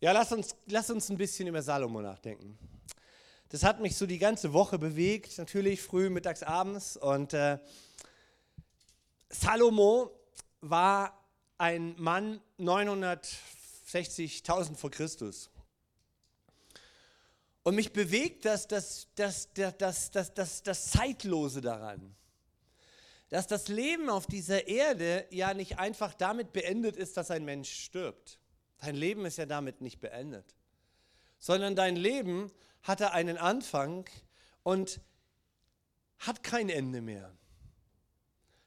Ja, lass uns, lass uns ein bisschen über Salomo nachdenken. Das hat mich so die ganze Woche bewegt, natürlich früh, mittags, abends. Und äh, Salomo war ein Mann 960.000 vor Christus. Und mich bewegt das, das, das, das, das, das, das, das Zeitlose daran. Dass das Leben auf dieser Erde ja nicht einfach damit beendet ist, dass ein Mensch stirbt. Dein Leben ist ja damit nicht beendet, sondern dein Leben hatte einen Anfang und hat kein Ende mehr.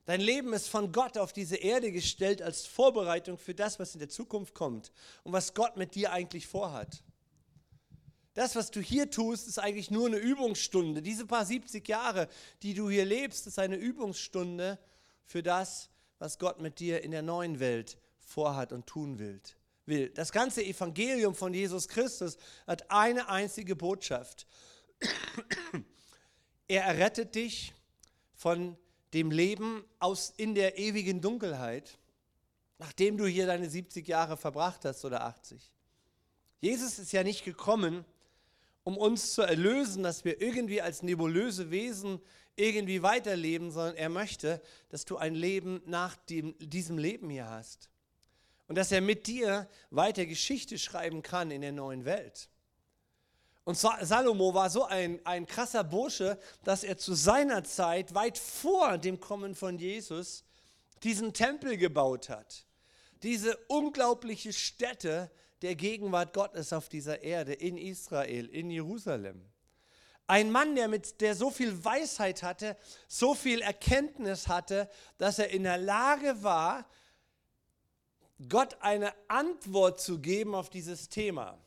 Dein Leben ist von Gott auf diese Erde gestellt als Vorbereitung für das, was in der Zukunft kommt und was Gott mit dir eigentlich vorhat. Das, was du hier tust, ist eigentlich nur eine Übungsstunde. Diese paar 70 Jahre, die du hier lebst, ist eine Übungsstunde für das, was Gott mit dir in der neuen Welt vorhat und tun will will. Das ganze Evangelium von Jesus Christus hat eine einzige Botschaft. Er errettet dich von dem Leben aus in der ewigen Dunkelheit, nachdem du hier deine 70 Jahre verbracht hast oder 80. Jesus ist ja nicht gekommen, um uns zu erlösen, dass wir irgendwie als nebulöse Wesen irgendwie weiterleben, sondern er möchte, dass du ein Leben nach dem, diesem Leben hier hast und dass er mit dir weiter Geschichte schreiben kann in der neuen Welt. Und Salomo war so ein, ein krasser Bursche, dass er zu seiner Zeit, weit vor dem Kommen von Jesus, diesen Tempel gebaut hat. Diese unglaubliche Stätte der Gegenwart Gottes auf dieser Erde, in Israel, in Jerusalem. Ein Mann, der, mit, der so viel Weisheit hatte, so viel Erkenntnis hatte, dass er in der Lage war, Gott eine Antwort zu geben auf dieses Thema.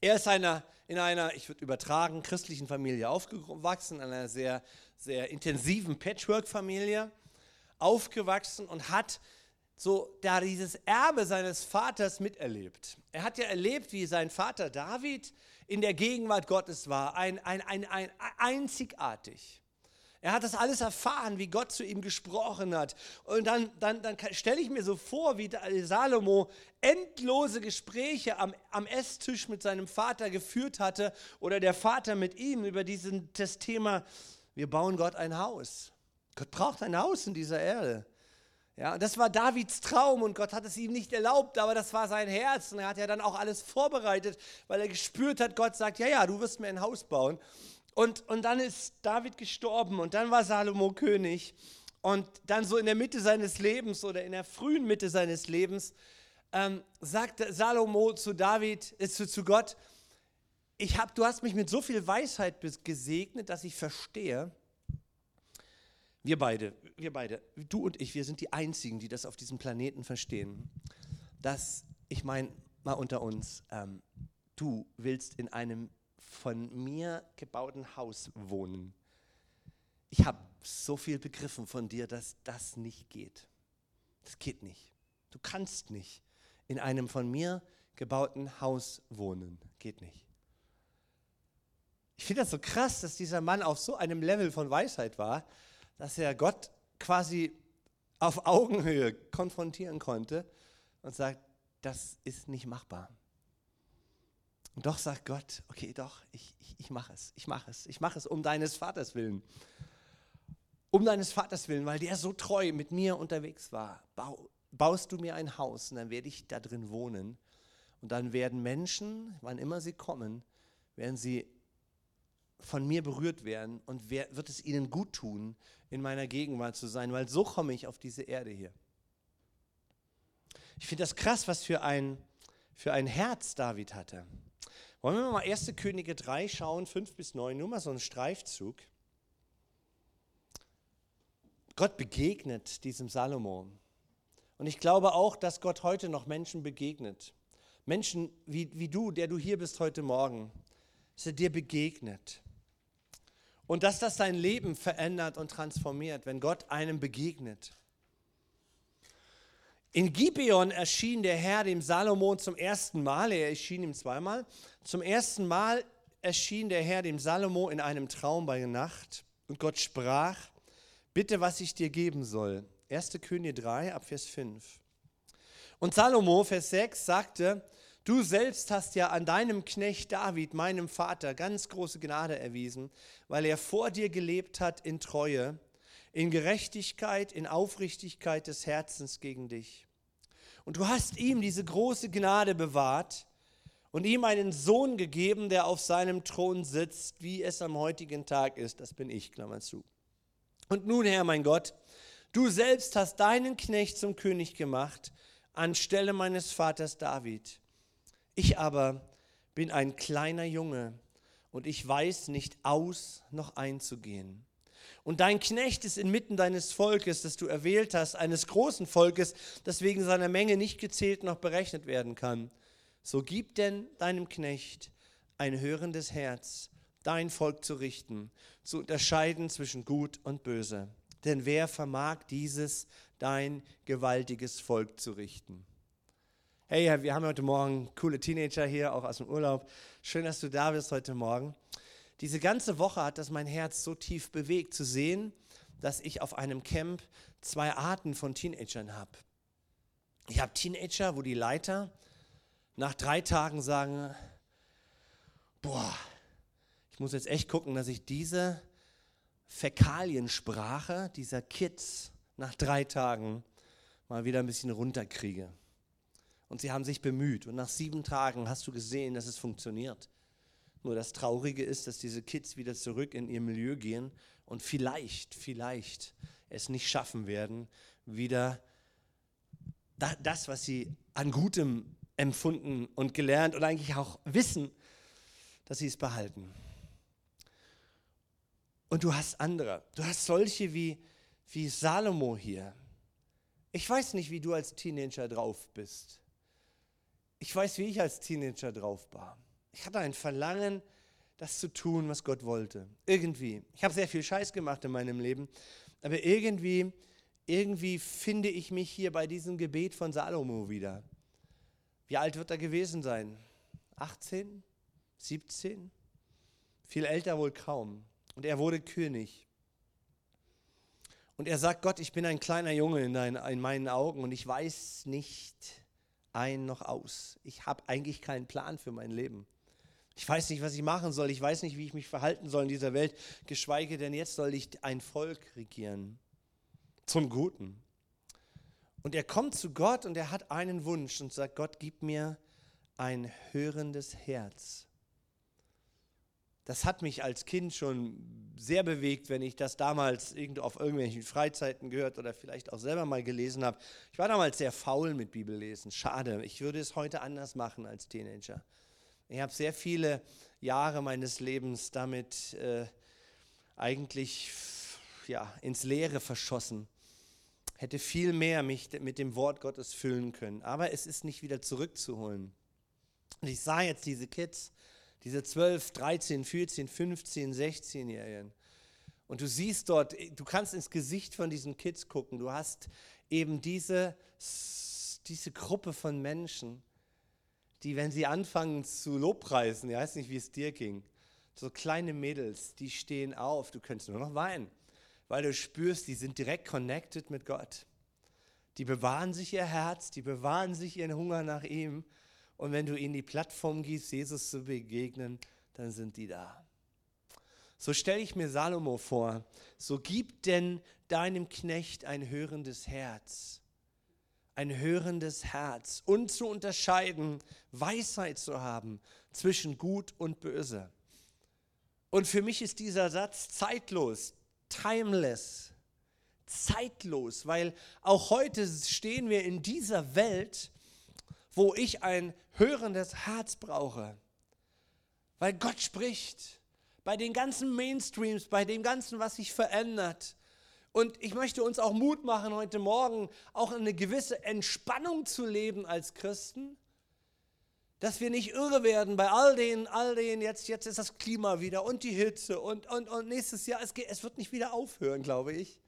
Er ist einer, in einer, ich würde übertragen, christlichen Familie aufgewachsen, in einer sehr, sehr intensiven Patchwork-Familie aufgewachsen und hat so da dieses Erbe seines Vaters miterlebt. Er hat ja erlebt, wie sein Vater David in der Gegenwart Gottes war, ein, ein, ein, ein einzigartig. Er hat das alles erfahren, wie Gott zu ihm gesprochen hat. Und dann, dann, dann stelle ich mir so vor, wie Salomo endlose Gespräche am, am Esstisch mit seinem Vater geführt hatte oder der Vater mit ihm über diesen, das Thema, wir bauen Gott ein Haus. Gott braucht ein Haus in dieser Erde. Ja, das war Davids Traum und Gott hat es ihm nicht erlaubt, aber das war sein Herz und er hat ja dann auch alles vorbereitet, weil er gespürt hat, Gott sagt, ja, ja, du wirst mir ein Haus bauen. Und, und dann ist David gestorben und dann war Salomo König. Und dann so in der Mitte seines Lebens oder in der frühen Mitte seines Lebens ähm, sagt Salomo zu David, äh, zu, zu Gott, ich hab, du hast mich mit so viel Weisheit gesegnet, dass ich verstehe, wir beide, wir beide, du und ich, wir sind die Einzigen, die das auf diesem Planeten verstehen, dass, ich meine, mal unter uns, ähm, du willst in einem von mir gebauten Haus wohnen. Ich habe so viel begriffen von dir, dass das nicht geht. Das geht nicht. Du kannst nicht in einem von mir gebauten Haus wohnen. Geht nicht. Ich finde das so krass, dass dieser Mann auf so einem Level von Weisheit war, dass er Gott quasi auf Augenhöhe konfrontieren konnte und sagt, das ist nicht machbar. Und doch sagt Gott, okay, doch, ich, ich, ich mache es, ich mache es, ich mache es um deines Vaters willen. Um deines Vaters willen, weil der so treu mit mir unterwegs war. Bau, baust du mir ein Haus und dann werde ich da drin wohnen. Und dann werden Menschen, wann immer sie kommen, werden sie von mir berührt werden und wer, wird es ihnen gut tun, in meiner Gegenwart zu sein, weil so komme ich auf diese Erde hier. Ich finde das krass, was für ein, für ein Herz David hatte. Wollen wir mal 1. Könige 3 schauen, 5 bis 9, nur mal so einen Streifzug. Gott begegnet diesem Salomo. Und ich glaube auch, dass Gott heute noch Menschen begegnet. Menschen wie, wie du, der du hier bist heute Morgen, dass er dir begegnet. Und dass das dein Leben verändert und transformiert, wenn Gott einem begegnet. In Gibeon erschien der Herr dem Salomon zum ersten Mal, er erschien ihm zweimal. Zum ersten Mal erschien der Herr dem Salomo in einem Traum bei Nacht und Gott sprach, bitte, was ich dir geben soll. 1. Könige 3, Abvers 5. Und Salomo, Vers 6, sagte, Du selbst hast ja an deinem Knecht David, meinem Vater, ganz große Gnade erwiesen, weil er vor dir gelebt hat in Treue, in Gerechtigkeit, in Aufrichtigkeit des Herzens gegen dich. Und du hast ihm diese große Gnade bewahrt und ihm einen Sohn gegeben, der auf seinem Thron sitzt, wie es am heutigen Tag ist. Das bin ich, Klammer zu. Und nun, Herr, mein Gott, du selbst hast deinen Knecht zum König gemacht, anstelle meines Vaters David. Ich aber bin ein kleiner Junge und ich weiß nicht aus noch einzugehen. Und dein Knecht ist inmitten deines Volkes, das du erwählt hast, eines großen Volkes, das wegen seiner Menge nicht gezählt noch berechnet werden kann. So gib denn deinem Knecht ein hörendes Herz, dein Volk zu richten, zu unterscheiden zwischen Gut und Böse. Denn wer vermag dieses, dein gewaltiges Volk zu richten? Hey, wir haben heute Morgen coole Teenager hier, auch aus dem Urlaub. Schön, dass du da bist heute Morgen. Diese ganze Woche hat das mein Herz so tief bewegt, zu sehen, dass ich auf einem Camp zwei Arten von Teenagern habe. Ich habe Teenager, wo die Leiter nach drei Tagen sagen, boah, ich muss jetzt echt gucken, dass ich diese Fäkaliensprache dieser Kids nach drei Tagen mal wieder ein bisschen runterkriege. Und sie haben sich bemüht. Und nach sieben Tagen hast du gesehen, dass es funktioniert. Nur das Traurige ist, dass diese Kids wieder zurück in ihr Milieu gehen und vielleicht, vielleicht es nicht schaffen werden, wieder das, was sie an Gutem empfunden und gelernt und eigentlich auch wissen, dass sie es behalten. Und du hast andere. Du hast solche wie, wie Salomo hier. Ich weiß nicht, wie du als Teenager drauf bist. Ich weiß, wie ich als Teenager drauf war. Ich hatte ein Verlangen, das zu tun, was Gott wollte. Irgendwie. Ich habe sehr viel Scheiß gemacht in meinem Leben, aber irgendwie, irgendwie finde ich mich hier bei diesem Gebet von Salomo wieder. Wie alt wird er gewesen sein? 18? 17? Viel älter wohl kaum. Und er wurde König. Und er sagt, Gott, ich bin ein kleiner Junge in, dein, in meinen Augen und ich weiß nicht, ein noch aus. Ich habe eigentlich keinen Plan für mein Leben. Ich weiß nicht, was ich machen soll. Ich weiß nicht, wie ich mich verhalten soll in dieser Welt. Geschweige denn, jetzt soll ich ein Volk regieren. Zum Guten. Und er kommt zu Gott und er hat einen Wunsch und sagt, Gott, gib mir ein hörendes Herz. Das hat mich als Kind schon sehr bewegt, wenn ich das damals auf irgendwelchen Freizeiten gehört oder vielleicht auch selber mal gelesen habe. Ich war damals sehr faul mit Bibellesen. Schade. Ich würde es heute anders machen als Teenager. Ich habe sehr viele Jahre meines Lebens damit äh, eigentlich ja, ins Leere verschossen. Hätte viel mehr mich mit dem Wort Gottes füllen können. Aber es ist nicht wieder zurückzuholen. Und ich sah jetzt diese Kids, diese 12, 13, 14, 15, 16-Jährigen. Und du siehst dort, du kannst ins Gesicht von diesen Kids gucken. Du hast eben diese, diese Gruppe von Menschen, die, wenn sie anfangen zu Lobpreisen, ich weiß nicht, wie es dir ging, so kleine Mädels, die stehen auf, du könntest nur noch weinen, weil du spürst, die sind direkt connected mit Gott. Die bewahren sich ihr Herz, die bewahren sich ihren Hunger nach ihm und wenn du ihnen die Plattform gibst, Jesus zu begegnen, dann sind die da. So stelle ich mir Salomo vor, so gib denn deinem Knecht ein hörendes Herz, ein hörendes Herz und zu unterscheiden, Weisheit zu haben zwischen Gut und Böse. Und für mich ist dieser Satz zeitlos, timeless, zeitlos, weil auch heute stehen wir in dieser Welt, wo ich ein hörendes Herz brauche. Weil Gott spricht. Bei den ganzen Mainstreams, bei dem Ganzen, was sich verändert. Und ich möchte uns auch Mut machen, heute Morgen auch eine gewisse Entspannung zu leben als Christen. Dass wir nicht irre werden bei all den, all den, jetzt, jetzt ist das Klima wieder und die Hitze und, und, und nächstes Jahr, es, geht, es wird nicht wieder aufhören, glaube ich.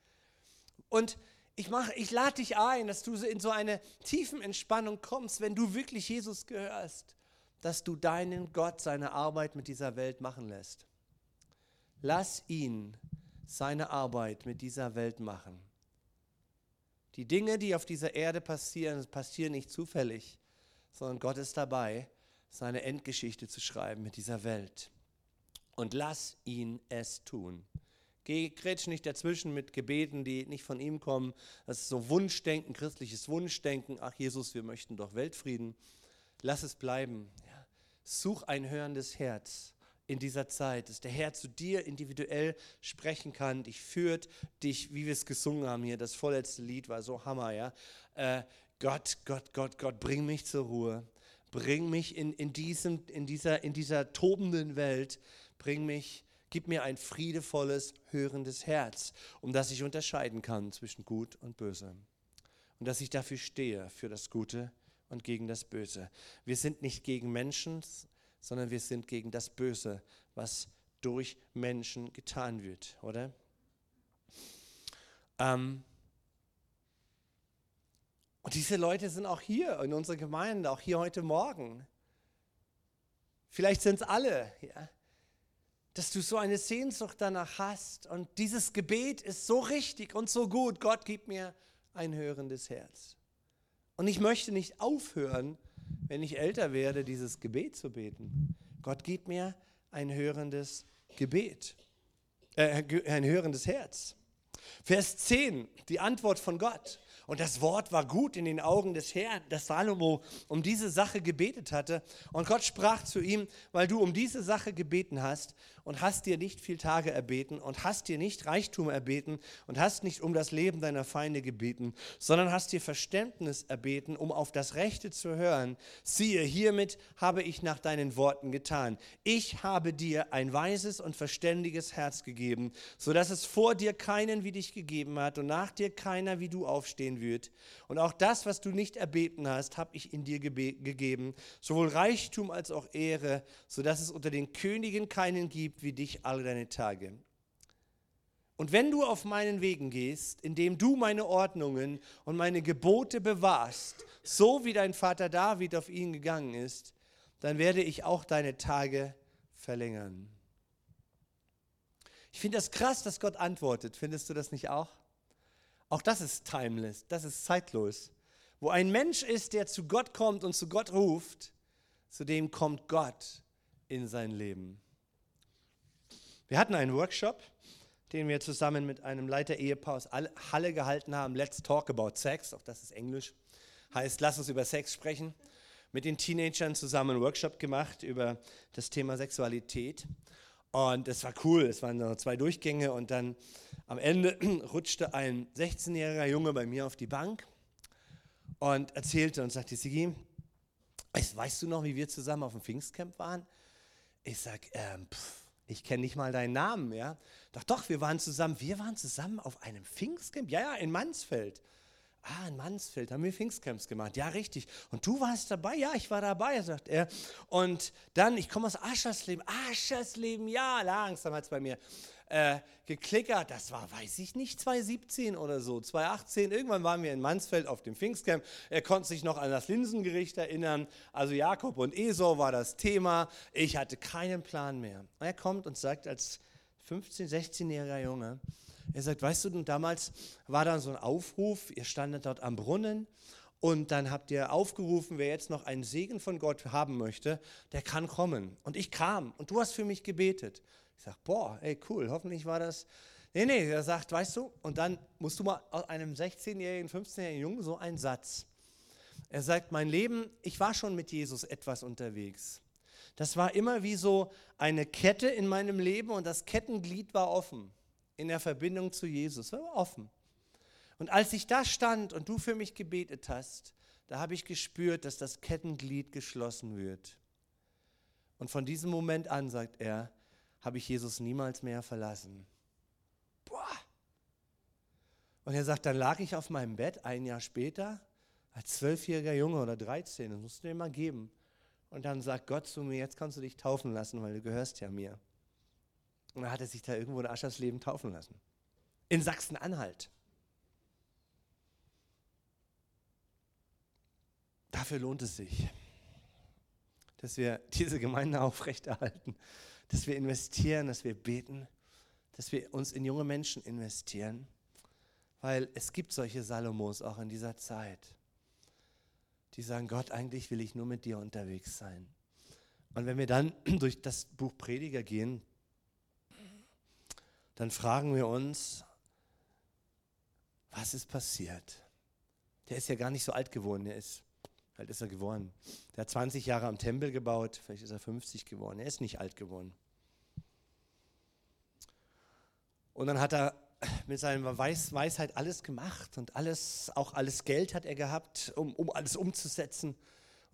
Und ich, ich lade dich ein, dass du in so eine tiefen Entspannung kommst, wenn du wirklich Jesus gehörst, dass du deinen Gott seine Arbeit mit dieser Welt machen lässt. Lass ihn seine Arbeit mit dieser Welt machen. Die Dinge, die auf dieser Erde passieren, passieren nicht zufällig, sondern Gott ist dabei, seine Endgeschichte zu schreiben mit dieser Welt. Und lass ihn es tun. Geh, grätsch nicht dazwischen mit Gebeten, die nicht von ihm kommen. Das ist so Wunschdenken, christliches Wunschdenken. Ach Jesus, wir möchten doch Weltfrieden. Lass es bleiben. Such ein hörendes Herz in dieser Zeit, dass der Herr zu dir individuell sprechen kann, dich führt, dich, wie wir es gesungen haben hier, das vorletzte Lied war so Hammer, ja. Äh, Gott, Gott, Gott, Gott, bring mich zur Ruhe. Bring mich in, in, diesem, in, dieser, in dieser tobenden Welt, bring mich, gib mir ein friedevolles, hörendes Herz, um dass ich unterscheiden kann zwischen Gut und Böse. Und dass ich dafür stehe, für das Gute und gegen das Böse. Wir sind nicht gegen Menschen, sondern wir sind gegen das Böse, was durch Menschen getan wird, oder? Ähm, und diese Leute sind auch hier in unserer Gemeinde, auch hier heute Morgen. Vielleicht sind es alle, ja, dass du so eine Sehnsucht danach hast. Und dieses Gebet ist so richtig und so gut. Gott gibt mir ein hörendes Herz. Und ich möchte nicht aufhören, wenn ich älter werde, dieses Gebet zu beten. Gott gibt mir ein hörendes Gebet, äh, ein hörendes Herz. Vers 10, die Antwort von Gott. Und das Wort war gut in den Augen des Herrn, dass Salomo um diese Sache gebetet hatte. Und Gott sprach zu ihm, weil du um diese Sache gebeten hast und hast dir nicht viel Tage erbeten und hast dir nicht Reichtum erbeten und hast nicht um das Leben deiner Feinde gebeten, sondern hast dir Verständnis erbeten, um auf das Rechte zu hören. Siehe, hiermit habe ich nach deinen Worten getan. Ich habe dir ein weises und verständiges Herz gegeben, so dass es vor dir keinen wie dich gegeben hat und nach dir keiner wie du aufstehen wird. Und auch das, was du nicht erbeten hast, habe ich in dir gegeben, sowohl Reichtum als auch Ehre, sodass es unter den Königen keinen gibt wie dich alle deine Tage. Und wenn du auf meinen Wegen gehst, indem du meine Ordnungen und meine Gebote bewahrst, so wie dein Vater David auf ihn gegangen ist, dann werde ich auch deine Tage verlängern. Ich finde das krass, dass Gott antwortet. Findest du das nicht auch? Auch das ist timeless, das ist zeitlos. Wo ein Mensch ist, der zu Gott kommt und zu Gott ruft, zu dem kommt Gott in sein Leben. Wir hatten einen Workshop, den wir zusammen mit einem Leiter-Ehepaar aus Halle gehalten haben. Let's talk about sex, auch das ist Englisch. Heißt, lass uns über Sex sprechen. Mit den Teenagern zusammen einen Workshop gemacht über das Thema Sexualität. Und es war cool, es waren noch zwei Durchgänge und dann am Ende rutschte ein 16-jähriger Junge bei mir auf die Bank und erzählte und sagte, Sigi, weißt du noch, wie wir zusammen auf dem Pfingstcamp waren? Ich sag, ähm, pff, ich kenne nicht mal deinen Namen, ja. Doch, doch, wir waren zusammen, wir waren zusammen auf einem Pfingstcamp, ja, ja, in Mansfeld. Ah, in Mansfeld haben wir Pfingstcamps gemacht. Ja, richtig. Und du warst dabei? Ja, ich war dabei, sagt er. Und dann, ich komme aus Aschersleben. Aschersleben, ja, langsam hat es bei mir äh, geklickert. Das war, weiß ich nicht, 2017 oder so, 2018. Irgendwann waren wir in Mansfeld auf dem Pfingstcamp. Er konnte sich noch an das Linsengericht erinnern. Also Jakob und Esau war das Thema. Ich hatte keinen Plan mehr. Er kommt und sagt als 15-, 16-jähriger Junge, er sagt, weißt du, damals war da so ein Aufruf, ihr standet dort am Brunnen und dann habt ihr aufgerufen, wer jetzt noch einen Segen von Gott haben möchte, der kann kommen. Und ich kam und du hast für mich gebetet. Ich sage, boah, ey, cool, hoffentlich war das. Nee, nee, er sagt, weißt du, und dann musst du mal aus einem 16-jährigen, 15-jährigen Jungen so einen Satz. Er sagt, mein Leben, ich war schon mit Jesus etwas unterwegs. Das war immer wie so eine Kette in meinem Leben und das Kettenglied war offen in der Verbindung zu Jesus. War offen. Und als ich da stand und du für mich gebetet hast, da habe ich gespürt, dass das Kettenglied geschlossen wird. Und von diesem Moment an, sagt er, habe ich Jesus niemals mehr verlassen. Boah. Und er sagt, dann lag ich auf meinem Bett ein Jahr später, als zwölfjähriger Junge oder 13, das musst du dir mal geben. Und dann sagt Gott zu mir, jetzt kannst du dich taufen lassen, weil du gehörst ja mir. Und dann hat er sich da irgendwo in Aschersleben taufen lassen. In Sachsen-Anhalt. Dafür lohnt es sich, dass wir diese Gemeinde aufrechterhalten, dass wir investieren, dass wir beten, dass wir uns in junge Menschen investieren, weil es gibt solche Salomos auch in dieser Zeit, die sagen, Gott, eigentlich will ich nur mit dir unterwegs sein. Und wenn wir dann durch das Buch Prediger gehen, dann fragen wir uns, was ist passiert? Der ist ja gar nicht so alt geworden, der ist, alt ist er geworden. Der hat 20 Jahre am Tempel gebaut, vielleicht ist er 50 geworden, er ist nicht alt geworden. Und dann hat er mit seiner Weis Weisheit alles gemacht und alles, auch alles Geld hat er gehabt, um, um alles umzusetzen.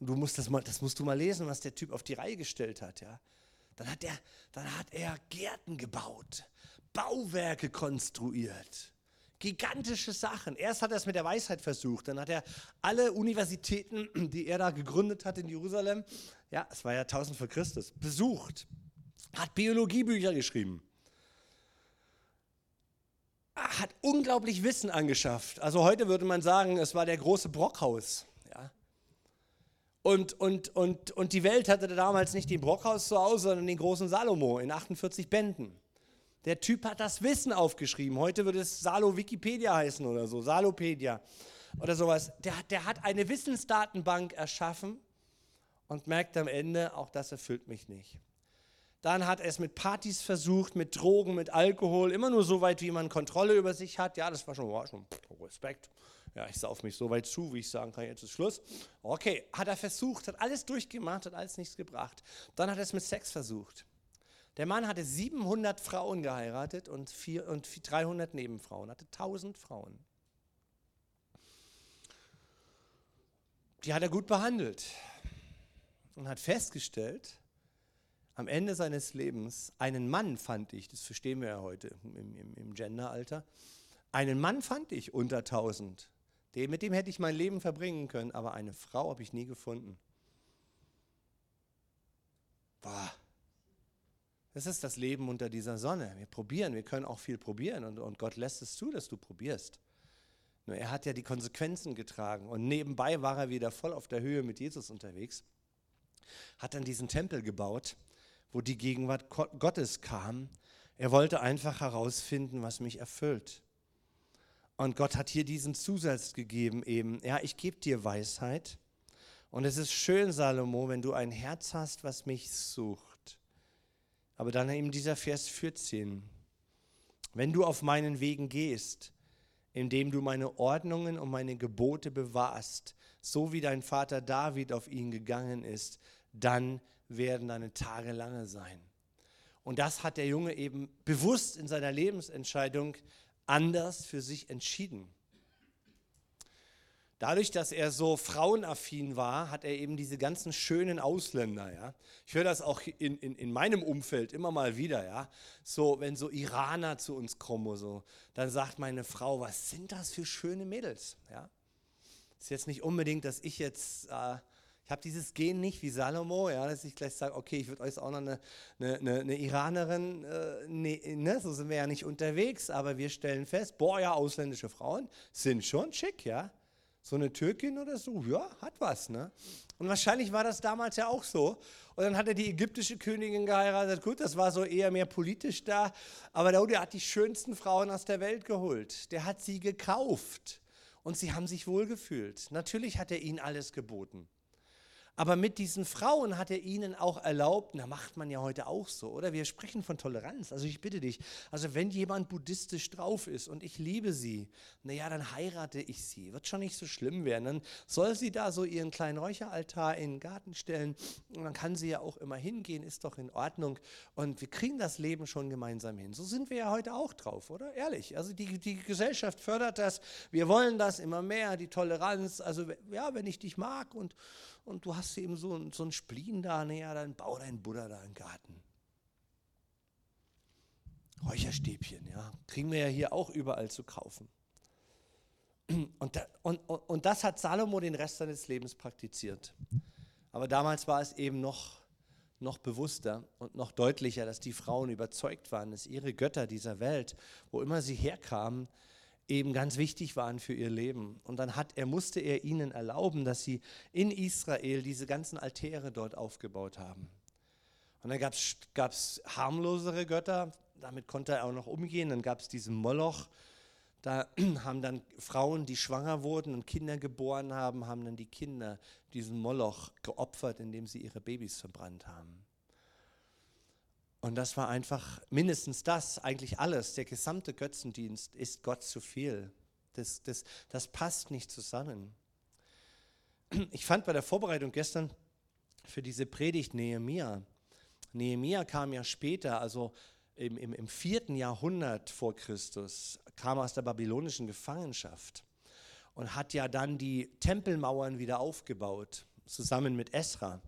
Und du musst das mal, das musst du mal lesen, was der Typ auf die Reihe gestellt hat, ja. Dann hat er, dann hat er Gärten gebaut, Bauwerke konstruiert, gigantische Sachen. Erst hat er es mit der Weisheit versucht, dann hat er alle Universitäten, die er da gegründet hat in Jerusalem, ja, es war ja 1000 vor Christus, besucht, hat Biologiebücher geschrieben hat unglaublich Wissen angeschafft. Also heute würde man sagen, es war der große Brockhaus. Und, und, und, und die Welt hatte damals nicht den Brockhaus zu Hause, sondern den großen Salomo in 48 Bänden. Der Typ hat das Wissen aufgeschrieben. Heute würde es Salo Wikipedia heißen oder so, Salopedia oder sowas. Der, der hat eine Wissensdatenbank erschaffen und merkt am Ende, auch das erfüllt mich nicht. Dann hat er es mit Partys versucht, mit Drogen, mit Alkohol, immer nur so weit, wie man Kontrolle über sich hat. Ja, das war schon, war schon Respekt. Ja, ich sauf mich so weit zu, wie ich sagen kann, jetzt ist Schluss. Okay, hat er versucht, hat alles durchgemacht, hat alles nichts gebracht. Dann hat er es mit Sex versucht. Der Mann hatte 700 Frauen geheiratet und, vier, und 300 Nebenfrauen, hatte 1000 Frauen. Die hat er gut behandelt und hat festgestellt, am Ende seines Lebens einen Mann fand ich, das verstehen wir ja heute im, im, im Genderalter, einen Mann fand ich unter 1000. Den, mit dem hätte ich mein Leben verbringen können, aber eine Frau habe ich nie gefunden. Boah. Das ist das Leben unter dieser Sonne. Wir probieren, wir können auch viel probieren und, und Gott lässt es zu, dass du probierst. Nur er hat ja die Konsequenzen getragen und nebenbei war er wieder voll auf der Höhe mit Jesus unterwegs, hat dann diesen Tempel gebaut wo die Gegenwart Gottes kam. Er wollte einfach herausfinden, was mich erfüllt. Und Gott hat hier diesen Zusatz gegeben, eben, ja, ich gebe dir Weisheit. Und es ist schön, Salomo, wenn du ein Herz hast, was mich sucht. Aber dann eben dieser Vers 14. Wenn du auf meinen Wegen gehst, indem du meine Ordnungen und meine Gebote bewahrst, so wie dein Vater David auf ihn gegangen ist, dann werden deine Tage lange sein. Und das hat der Junge eben bewusst in seiner Lebensentscheidung anders für sich entschieden. Dadurch, dass er so frauenaffin war, hat er eben diese ganzen schönen Ausländer, ja. Ich höre das auch in, in, in meinem Umfeld immer mal wieder, ja. So, wenn so Iraner zu uns kommen, so, dann sagt meine Frau, was sind das für schöne Mädels, ja. Ist jetzt nicht unbedingt, dass ich jetzt äh, ich habe dieses Gen nicht wie Salomo, ja, dass ich gleich sage, okay, ich würde euch auch noch eine, eine, eine Iranerin, äh, ne, ne, so sind wir ja nicht unterwegs, aber wir stellen fest, boah, ja, ausländische Frauen sind schon schick, ja. So eine Türkin oder so, ja, hat was, ne? Und wahrscheinlich war das damals ja auch so. Und dann hat er die ägyptische Königin geheiratet. Gut, das war so eher mehr politisch da. Aber der hat die schönsten Frauen aus der Welt geholt. Der hat sie gekauft. Und sie haben sich wohlgefühlt. Natürlich hat er ihnen alles geboten. Aber mit diesen Frauen hat er ihnen auch erlaubt, da macht man ja heute auch so, oder? Wir sprechen von Toleranz. Also ich bitte dich, also wenn jemand buddhistisch drauf ist und ich liebe sie, naja, dann heirate ich sie. Wird schon nicht so schlimm werden. Dann soll sie da so ihren kleinen Räucheraltar in den Garten stellen und dann kann sie ja auch immer hingehen, ist doch in Ordnung. Und wir kriegen das Leben schon gemeinsam hin. So sind wir ja heute auch drauf, oder? Ehrlich. Also die, die Gesellschaft fördert das. Wir wollen das immer mehr, die Toleranz. Also ja, wenn ich dich mag und und du hast eben so, so ein Spleen da, naja, dann bau deinen Buddha da im Garten. Räucherstäbchen, ja, kriegen wir ja hier auch überall zu kaufen. Und, da, und, und das hat Salomo den Rest seines Lebens praktiziert. Aber damals war es eben noch, noch bewusster und noch deutlicher, dass die Frauen überzeugt waren, dass ihre Götter dieser Welt, wo immer sie herkamen, eben ganz wichtig waren für ihr Leben. Und dann hat er, musste er ihnen erlauben, dass sie in Israel diese ganzen Altäre dort aufgebaut haben. Und dann gab es harmlosere Götter, damit konnte er auch noch umgehen. Dann gab es diesen Moloch, Da haben dann Frauen, die schwanger wurden und Kinder geboren haben, haben dann die Kinder diesen Moloch geopfert, indem sie ihre Babys verbrannt haben. Und das war einfach mindestens das, eigentlich alles. Der gesamte Götzendienst ist Gott zu viel. Das, das, das passt nicht zusammen. Ich fand bei der Vorbereitung gestern für diese Predigt Nehemia. Nehemia kam ja später, also im, im, im vierten Jahrhundert vor Christus, kam aus der babylonischen Gefangenschaft und hat ja dann die Tempelmauern wieder aufgebaut, zusammen mit Esra,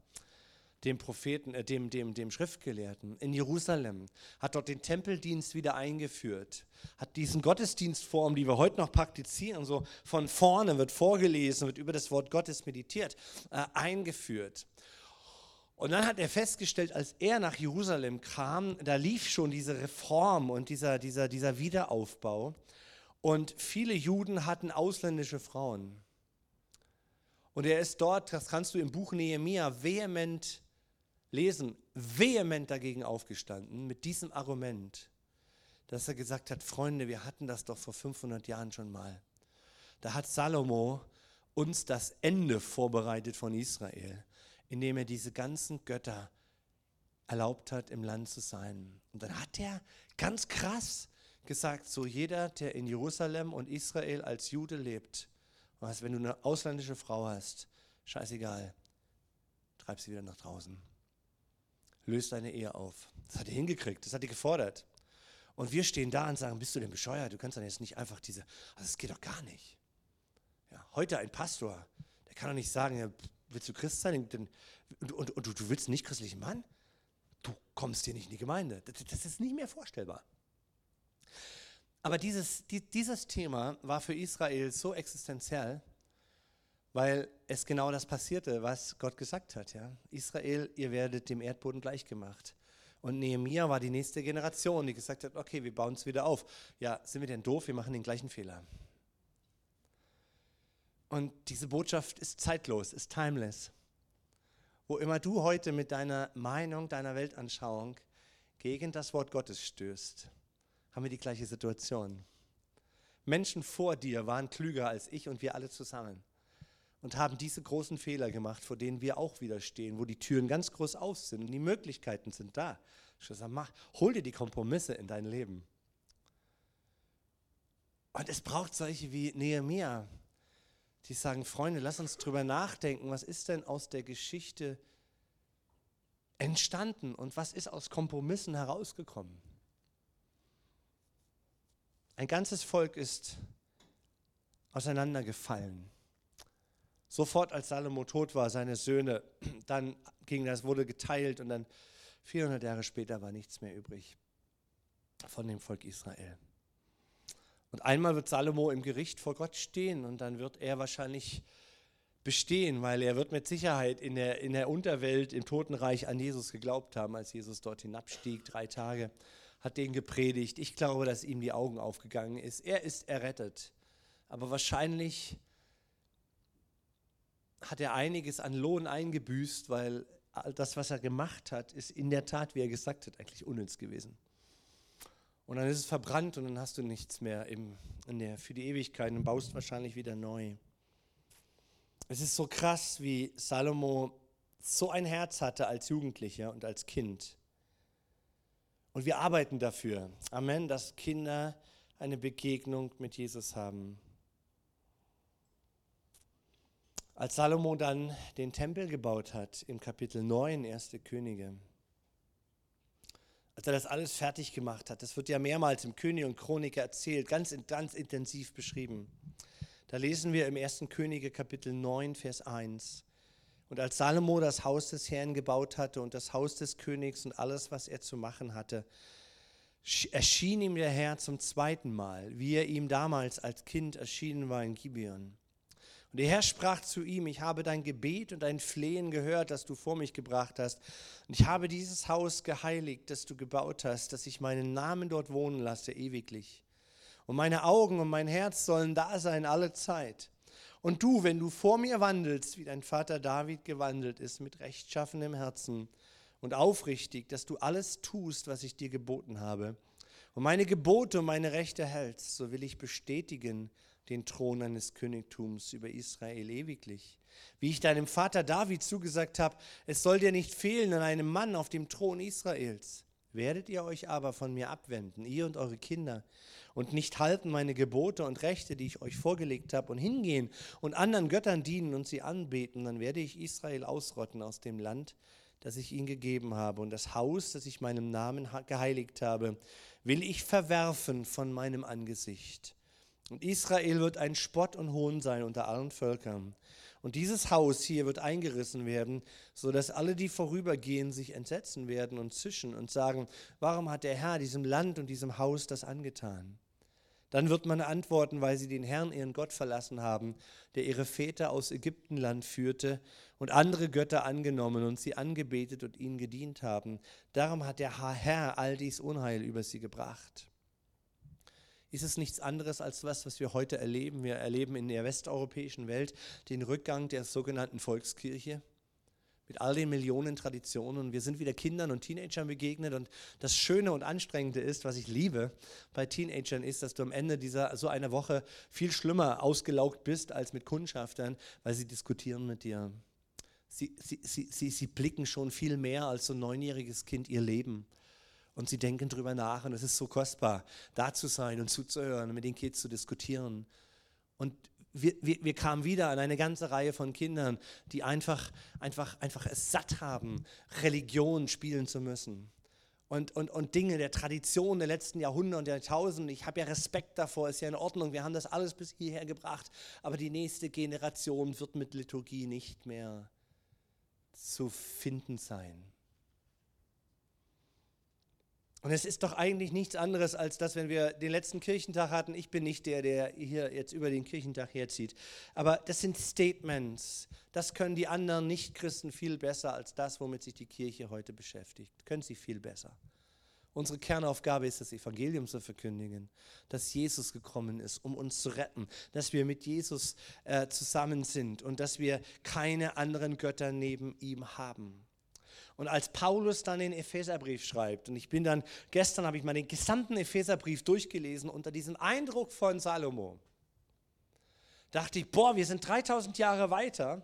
dem Propheten, äh, dem, dem, dem Schriftgelehrten in Jerusalem, hat dort den Tempeldienst wieder eingeführt, hat diesen Gottesdienstform, die wir heute noch praktizieren, so von vorne wird vorgelesen, wird über das Wort Gottes meditiert, äh, eingeführt. Und dann hat er festgestellt, als er nach Jerusalem kam, da lief schon diese Reform und dieser, dieser, dieser Wiederaufbau. Und viele Juden hatten ausländische Frauen. Und er ist dort, das kannst du im Buch Nehemia vehement lesen, vehement dagegen aufgestanden mit diesem Argument, dass er gesagt hat, Freunde, wir hatten das doch vor 500 Jahren schon mal. Da hat Salomo uns das Ende vorbereitet von Israel indem er diese ganzen Götter erlaubt hat, im Land zu sein. Und dann hat er ganz krass gesagt, so jeder, der in Jerusalem und Israel als Jude lebt, was, wenn du eine ausländische Frau hast, scheißegal, treib sie wieder nach draußen. Löst deine Ehe auf. Das hat er hingekriegt, das hat er gefordert. Und wir stehen da und sagen, bist du denn bescheuert? Du kannst dann jetzt nicht einfach diese, also es geht doch gar nicht. Ja, heute ein Pastor, der kann doch nicht sagen, ja, willst du Christ sein? Und, und, und, du, willst nicht christlichen Mann? Du kommst hier nicht in die Gemeinde. Das, das ist nicht mehr vorstellbar. Aber dieses, die, dieses Thema war für Israel so existenziell, weil es genau das passierte, was Gott gesagt hat. Ja? Israel, ihr werdet dem Erdboden gleichgemacht. Und Nehemiah war die nächste Generation, die gesagt hat, okay, wir bauen es wieder auf. Ja, sind wir denn doof? Wir machen den gleichen Fehler. Und diese Botschaft ist zeitlos, ist timeless. Wo immer du heute mit deiner Meinung, deiner Weltanschauung gegen das Wort Gottes stößt, haben wir die gleiche Situation. Menschen vor dir waren klüger als ich und wir alle zusammen und haben diese großen Fehler gemacht, vor denen wir auch widerstehen, wo die Türen ganz groß auf sind und die Möglichkeiten sind da. Ich sage, mach, hol dir die Kompromisse in dein Leben. Und es braucht solche wie Nehemiah, die sagen, Freunde, lass uns drüber nachdenken, was ist denn aus der Geschichte entstanden und was ist aus Kompromissen herausgekommen. Ein ganzes Volk ist auseinandergefallen. Sofort als Salomo tot war, seine Söhne, dann ging das, wurde geteilt und dann 400 Jahre später war nichts mehr übrig von dem Volk Israel. Und einmal wird Salomo im Gericht vor Gott stehen und dann wird er wahrscheinlich bestehen, weil er wird mit Sicherheit in der, in der Unterwelt, im Totenreich an Jesus geglaubt haben, als Jesus dort hinabstieg, drei Tage, hat den gepredigt. Ich glaube, dass ihm die Augen aufgegangen ist. Er ist errettet. Aber wahrscheinlich hat er einiges an Lohn eingebüßt, weil das, was er gemacht hat, ist in der Tat, wie er gesagt hat, eigentlich unnütz gewesen. Und dann ist es verbrannt und dann hast du nichts mehr im, der, für die Ewigkeit und baust wahrscheinlich wieder neu. Es ist so krass, wie Salomo so ein Herz hatte als Jugendlicher und als Kind. Und wir arbeiten dafür, Amen, dass Kinder eine Begegnung mit Jesus haben. Als Salomo dann den Tempel gebaut hat, im Kapitel 9, 1. Könige, als er das alles fertig gemacht hat. Das wird ja mehrmals im König und Chroniker erzählt, ganz, ganz intensiv beschrieben. Da lesen wir im 1. Könige Kapitel 9, Vers 1. Und als Salomo das Haus des Herrn gebaut hatte und das Haus des Königs und alles, was er zu machen hatte, erschien ihm der Herr zum zweiten Mal, wie er ihm damals als Kind erschienen war in Gibeon. Und der Herr sprach zu ihm, ich habe dein Gebet und dein Flehen gehört, das du vor mich gebracht hast. Und ich habe dieses Haus geheiligt, das du gebaut hast, dass ich meinen Namen dort wohnen lasse, ewiglich. Und meine Augen und mein Herz sollen da sein alle Zeit. Und du, wenn du vor mir wandelst, wie dein Vater David gewandelt ist, mit rechtschaffenem Herzen und aufrichtig, dass du alles tust, was ich dir geboten habe, und meine Gebote und meine Rechte hältst, so will ich bestätigen den Thron eines Königtums über Israel ewiglich. Wie ich deinem Vater David zugesagt habe, es soll dir nicht fehlen an einem Mann auf dem Thron Israels. Werdet ihr euch aber von mir abwenden, ihr und eure Kinder, und nicht halten meine Gebote und Rechte, die ich euch vorgelegt habe, und hingehen und anderen Göttern dienen und sie anbeten, dann werde ich Israel ausrotten aus dem Land, das ich ihnen gegeben habe, und das Haus, das ich meinem Namen geheiligt habe, will ich verwerfen von meinem Angesicht. Und Israel wird ein Spott und Hohn sein unter allen Völkern. Und dieses Haus hier wird eingerissen werden, sodass alle, die vorübergehen, sich entsetzen werden und zischen und sagen, warum hat der Herr diesem Land und diesem Haus das angetan? Dann wird man antworten, weil sie den Herrn, ihren Gott, verlassen haben, der ihre Väter aus Ägyptenland führte und andere Götter angenommen und sie angebetet und ihnen gedient haben. Darum hat der Herr all dies Unheil über sie gebracht. Ist es nichts anderes als was, was wir heute erleben? Wir erleben in der westeuropäischen Welt den Rückgang der sogenannten Volkskirche mit all den Millionen Traditionen. Wir sind wieder Kindern und Teenagern begegnet und das Schöne und Anstrengende ist, was ich liebe bei Teenagern, ist, dass du am Ende dieser so einer Woche viel schlimmer ausgelaugt bist als mit Kundschaftern, weil sie diskutieren mit dir. Sie, sie, sie, sie, sie blicken schon viel mehr als so ein neunjähriges Kind ihr Leben. Und sie denken drüber nach und es ist so kostbar, da zu sein und zuzuhören und mit den Kids zu diskutieren. Und wir, wir, wir, kamen wieder an eine ganze Reihe von Kindern, die einfach, einfach, einfach es satt haben, Religion spielen zu müssen. Und, und, und Dinge der Tradition der letzten Jahrhunderte und Jahrtausende. Ich habe ja Respekt davor, ist ja in Ordnung. Wir haben das alles bis hierher gebracht. Aber die nächste Generation wird mit Liturgie nicht mehr zu finden sein. Und es ist doch eigentlich nichts anderes, als dass, wenn wir den letzten Kirchentag hatten, ich bin nicht der, der hier jetzt über den Kirchentag herzieht, aber das sind Statements. Das können die anderen Nichtchristen viel besser als das, womit sich die Kirche heute beschäftigt. Können sie viel besser. Unsere Kernaufgabe ist, das Evangelium zu verkündigen, dass Jesus gekommen ist, um uns zu retten, dass wir mit Jesus äh, zusammen sind und dass wir keine anderen Götter neben ihm haben. Und als Paulus dann den Epheserbrief schreibt, und ich bin dann, gestern habe ich mal den gesamten Epheserbrief durchgelesen unter diesem Eindruck von Salomo, dachte ich, boah, wir sind 3000 Jahre weiter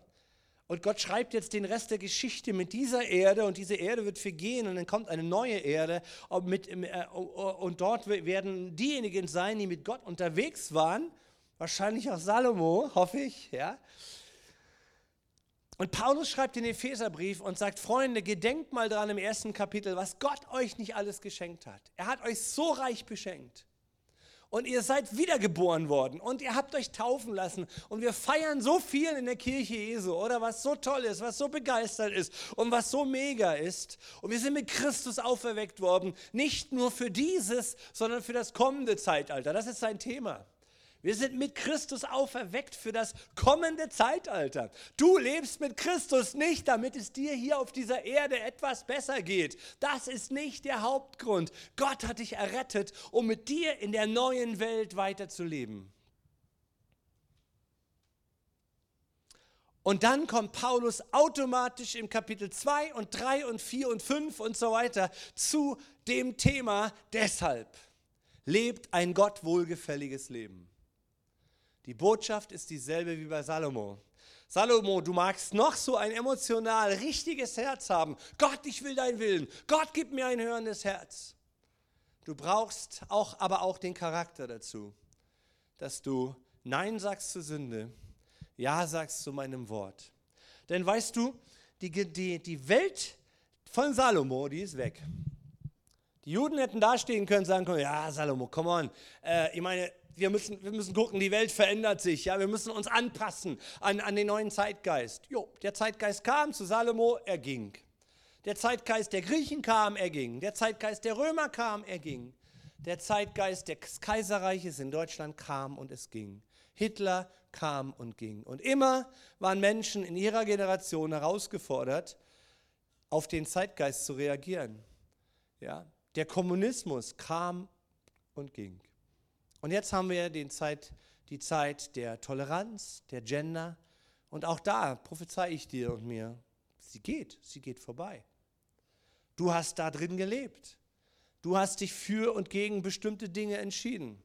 und Gott schreibt jetzt den Rest der Geschichte mit dieser Erde und diese Erde wird vergehen und dann kommt eine neue Erde. Und, mit, äh, und dort werden diejenigen sein, die mit Gott unterwegs waren, wahrscheinlich auch Salomo, hoffe ich, ja, und Paulus schreibt den Epheserbrief und sagt, Freunde, gedenkt mal dran im ersten Kapitel, was Gott euch nicht alles geschenkt hat. Er hat euch so reich beschenkt. Und ihr seid wiedergeboren worden und ihr habt euch taufen lassen. Und wir feiern so viel in der Kirche Jesu, oder was so toll ist, was so begeistert ist und was so mega ist. Und wir sind mit Christus auferweckt worden, nicht nur für dieses, sondern für das kommende Zeitalter. Das ist sein Thema. Wir sind mit Christus auferweckt für das kommende Zeitalter. Du lebst mit Christus nicht, damit es dir hier auf dieser Erde etwas besser geht. Das ist nicht der Hauptgrund. Gott hat dich errettet, um mit dir in der neuen Welt weiterzuleben. Und dann kommt Paulus automatisch im Kapitel 2 und 3 und 4 und 5 und so weiter zu dem Thema deshalb. Lebt ein Gott wohlgefälliges Leben. Die Botschaft ist dieselbe wie bei Salomo. Salomo, du magst noch so ein emotional richtiges Herz haben. Gott, ich will deinen Willen. Gott, gib mir ein hörendes Herz. Du brauchst auch, aber auch den Charakter dazu, dass du Nein sagst zur Sünde, Ja sagst zu meinem Wort. Denn weißt du, die, die, die Welt von Salomo, die ist weg. Die Juden hätten dastehen können und sagen können, ja, Salomo, come on. Äh, ich meine, wir müssen, wir müssen gucken, die Welt verändert sich, ja, wir müssen uns anpassen an, an den neuen Zeitgeist. Jo, der Zeitgeist kam zu Salomo, er ging. Der Zeitgeist der Griechen kam, er ging. Der Zeitgeist der Römer kam, er ging. Der Zeitgeist des Kaiserreiches in Deutschland kam und es ging. Hitler kam und ging. Und immer waren Menschen in ihrer Generation herausgefordert, auf den Zeitgeist zu reagieren. Ja, der Kommunismus kam und ging. Und jetzt haben wir den Zeit, die Zeit der Toleranz, der Gender. Und auch da prophezei ich dir und mir, sie geht, sie geht vorbei. Du hast da drin gelebt. Du hast dich für und gegen bestimmte Dinge entschieden.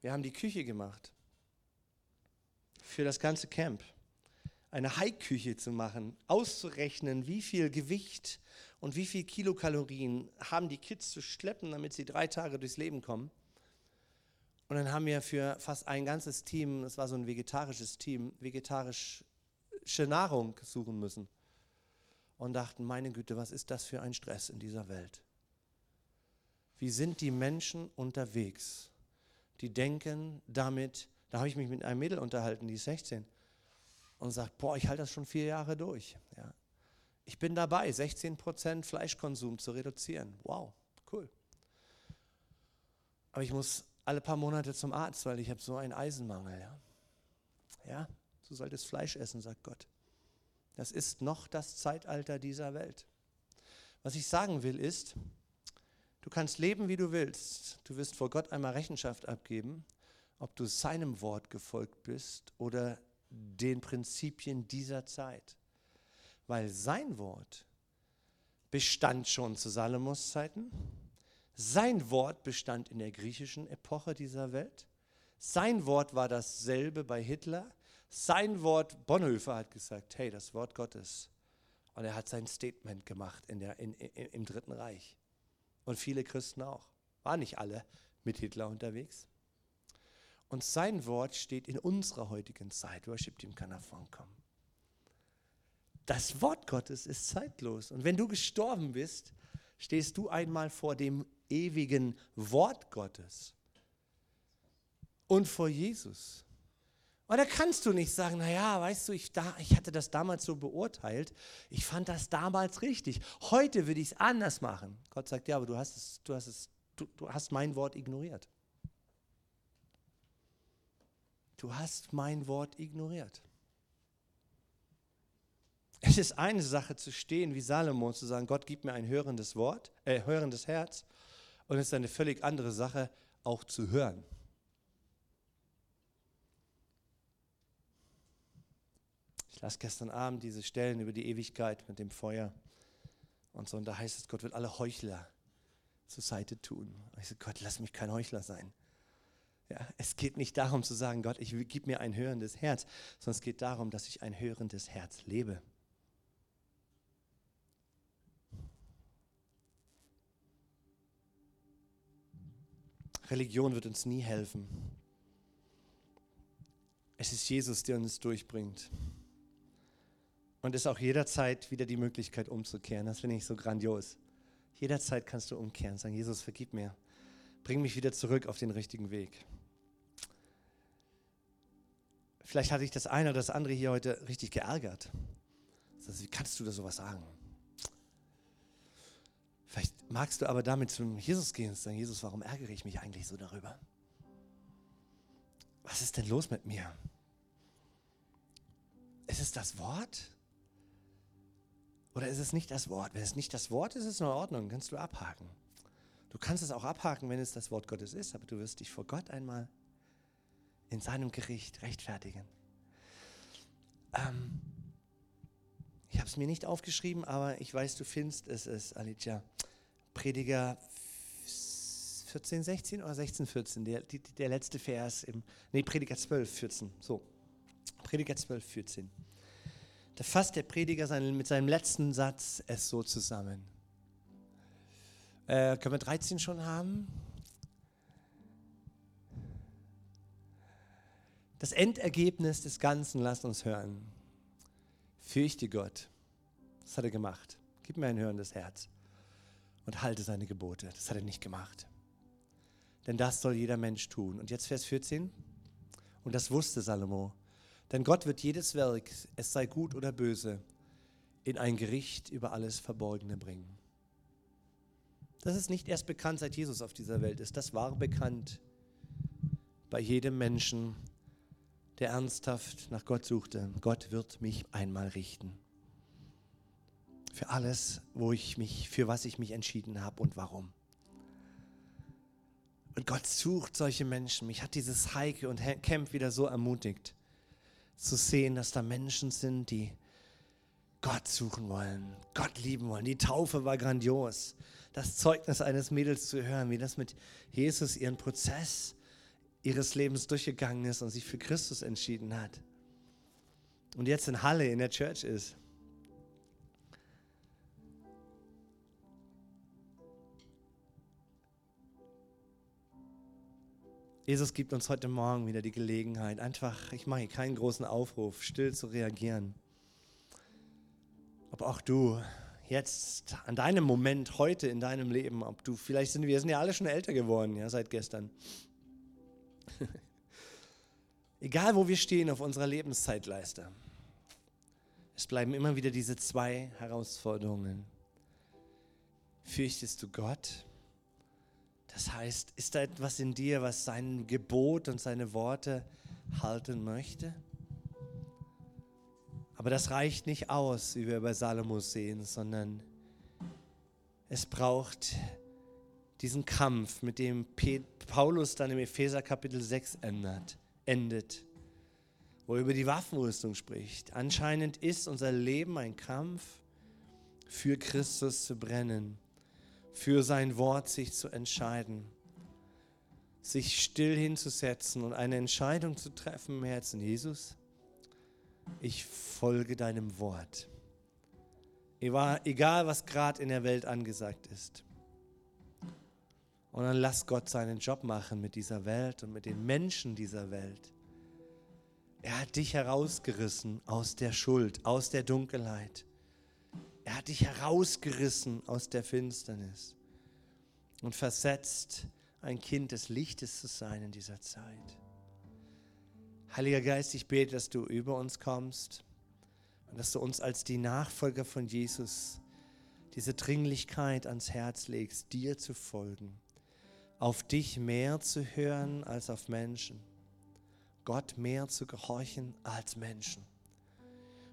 Wir haben die Küche gemacht für das ganze Camp. Eine Haiküche zu machen, auszurechnen, wie viel Gewicht und wie viel Kilokalorien haben die Kids zu schleppen, damit sie drei Tage durchs Leben kommen. Und dann haben wir für fast ein ganzes Team, das war so ein vegetarisches Team, vegetarische Nahrung suchen müssen. Und dachten, meine Güte, was ist das für ein Stress in dieser Welt? Wie sind die Menschen unterwegs, die denken damit, da habe ich mich mit einem Mädel unterhalten, die ist 16, und sagt, boah, ich halte das schon vier Jahre durch. Ja. Ich bin dabei, 16% Fleischkonsum zu reduzieren. Wow, cool. Aber ich muss alle paar Monate zum Arzt, weil ich habe so einen Eisenmangel. Ja? ja, du solltest Fleisch essen, sagt Gott. Das ist noch das Zeitalter dieser Welt. Was ich sagen will ist, du kannst leben, wie du willst. Du wirst vor Gott einmal Rechenschaft abgeben, ob du seinem Wort gefolgt bist oder den Prinzipien dieser Zeit. Weil sein Wort bestand schon zu Salomos Zeiten sein Wort bestand in der griechischen Epoche dieser Welt. Sein Wort war dasselbe bei Hitler. Sein Wort, Bonhoeffer hat gesagt, hey, das Wort Gottes. Und er hat sein Statement gemacht in der, in, in, im Dritten Reich. Und viele Christen auch. Waren nicht alle mit Hitler unterwegs. Und sein Wort steht in unserer heutigen Zeit. Worship Team kann davon kommen. Das Wort Gottes ist zeitlos. Und wenn du gestorben bist, stehst du einmal vor dem ewigen Wort Gottes und vor Jesus. Und da kannst du nicht sagen, naja, weißt du, ich, da, ich hatte das damals so beurteilt, ich fand das damals richtig, heute würde ich es anders machen. Gott sagt, ja, aber du hast, es, du, hast es, du, du hast mein Wort ignoriert. Du hast mein Wort ignoriert. Es ist eine Sache zu stehen wie Salomo, zu sagen, Gott gibt mir ein hörendes Wort, äh, hörendes Herz. Und es ist eine völlig andere Sache, auch zu hören. Ich las gestern Abend diese Stellen über die Ewigkeit mit dem Feuer und so. Und da heißt es, Gott wird alle Heuchler zur Seite tun. Und ich so, Gott, lass mich kein Heuchler sein. Ja, es geht nicht darum zu sagen, Gott, ich gib mir ein hörendes Herz, sondern es geht darum, dass ich ein hörendes Herz lebe. Religion wird uns nie helfen. Es ist Jesus, der uns durchbringt. Und es ist auch jederzeit wieder die Möglichkeit umzukehren. Das finde ich so grandios. Jederzeit kannst du umkehren, sagen, Jesus, vergib mir. Bring mich wieder zurück auf den richtigen Weg. Vielleicht hatte ich das eine oder das andere hier heute richtig geärgert. wie kannst du da sowas sagen? Vielleicht magst du aber damit zum Jesus gehen und sagen, Jesus, warum ärgere ich mich eigentlich so darüber? Was ist denn los mit mir? Ist es das Wort? Oder ist es nicht das Wort? Wenn es nicht das Wort ist, ist es in Ordnung, kannst du abhaken. Du kannst es auch abhaken, wenn es das Wort Gottes ist, aber du wirst dich vor Gott einmal in seinem Gericht rechtfertigen. Ähm, ich habe es mir nicht aufgeschrieben, aber ich weiß, du findest es, ist, Alicia. Prediger 14, 16 oder 16, 14, der, der letzte Vers im, nee, Prediger 12, 14, so. Prediger 12, 14. Da fasst der Prediger seinen, mit seinem letzten Satz es so zusammen. Äh, können wir 13 schon haben? Das Endergebnis des Ganzen, lasst uns hören. Fürchte Gott. Das hat er gemacht. Gib mir ein hörendes Herz und halte seine Gebote. Das hat er nicht gemacht. Denn das soll jeder Mensch tun. Und jetzt Vers 14. Und das wusste Salomo. Denn Gott wird jedes Werk, es sei gut oder böse, in ein Gericht über alles Verborgene bringen. Das ist nicht erst bekannt, seit Jesus auf dieser Welt ist. Das war bekannt bei jedem Menschen, der ernsthaft nach Gott suchte. Gott wird mich einmal richten für alles, wo ich mich, für was ich mich entschieden habe und warum. Und Gott sucht solche Menschen. Mich hat dieses Heike und Camp wieder so ermutigt, zu sehen, dass da Menschen sind, die Gott suchen wollen, Gott lieben wollen. Die Taufe war grandios. Das Zeugnis eines Mädels zu hören, wie das mit Jesus ihren Prozess ihres Lebens durchgegangen ist und sich für Christus entschieden hat. Und jetzt in Halle in der Church ist. Jesus gibt uns heute Morgen wieder die Gelegenheit, einfach, ich mache hier keinen großen Aufruf, still zu reagieren. Ob auch du jetzt an deinem Moment heute in deinem Leben, ob du vielleicht sind wir sind ja alle schon älter geworden, ja, seit gestern. Egal, wo wir stehen auf unserer Lebenszeitleiste, es bleiben immer wieder diese zwei Herausforderungen. Fürchtest du Gott? Das heißt, ist da etwas in dir, was sein Gebot und seine Worte halten möchte? Aber das reicht nicht aus, wie wir bei Salomo sehen, sondern es braucht diesen Kampf, mit dem Paulus dann im Epheser Kapitel 6 endet, endet, wo er über die Waffenrüstung spricht. Anscheinend ist unser Leben ein Kampf, für Christus zu brennen für sein Wort sich zu entscheiden, sich still hinzusetzen und eine Entscheidung zu treffen im Herzen. Jesus, ich folge deinem Wort. Egal, was gerade in der Welt angesagt ist. Und dann lass Gott seinen Job machen mit dieser Welt und mit den Menschen dieser Welt. Er hat dich herausgerissen aus der Schuld, aus der Dunkelheit. Er hat dich herausgerissen aus der Finsternis und versetzt, ein Kind des Lichtes zu sein in dieser Zeit. Heiliger Geist, ich bete, dass du über uns kommst und dass du uns als die Nachfolger von Jesus diese Dringlichkeit ans Herz legst, dir zu folgen, auf dich mehr zu hören als auf Menschen, Gott mehr zu gehorchen als Menschen.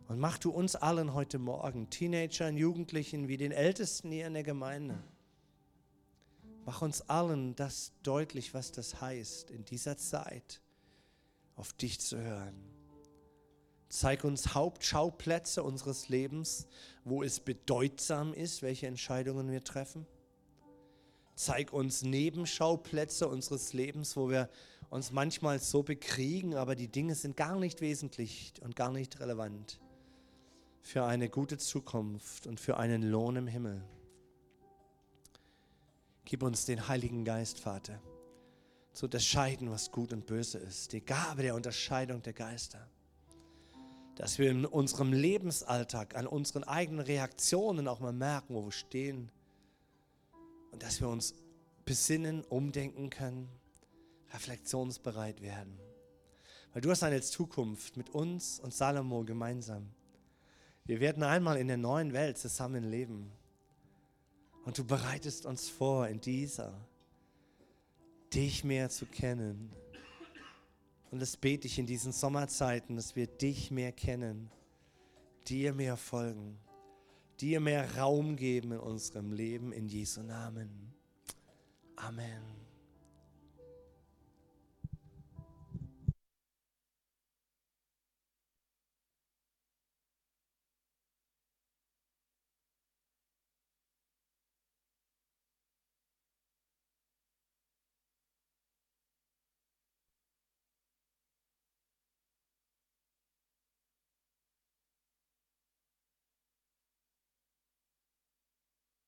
Und mach du uns allen heute Morgen, Teenagern, Jugendlichen, wie den Ältesten hier in der Gemeinde, mach uns allen das deutlich, was das heißt, in dieser Zeit auf dich zu hören. Zeig uns Hauptschauplätze unseres Lebens, wo es bedeutsam ist, welche Entscheidungen wir treffen. Zeig uns Nebenschauplätze unseres Lebens, wo wir uns manchmal so bekriegen, aber die Dinge sind gar nicht wesentlich und gar nicht relevant für eine gute Zukunft und für einen Lohn im Himmel. Gib uns den Heiligen Geist, Vater, zu unterscheiden, was gut und böse ist. Die Gabe der Unterscheidung der Geister. Dass wir in unserem Lebensalltag, an unseren eigenen Reaktionen auch mal merken, wo wir stehen. Und dass wir uns besinnen, umdenken können, reflexionsbereit werden. Weil du hast eine Zukunft mit uns und Salomo gemeinsam. Wir werden einmal in der neuen Welt zusammen leben. Und du bereitest uns vor, in dieser dich mehr zu kennen. Und das bete ich in diesen Sommerzeiten, dass wir dich mehr kennen, dir mehr folgen, dir mehr Raum geben in unserem Leben, in Jesu Namen. Amen.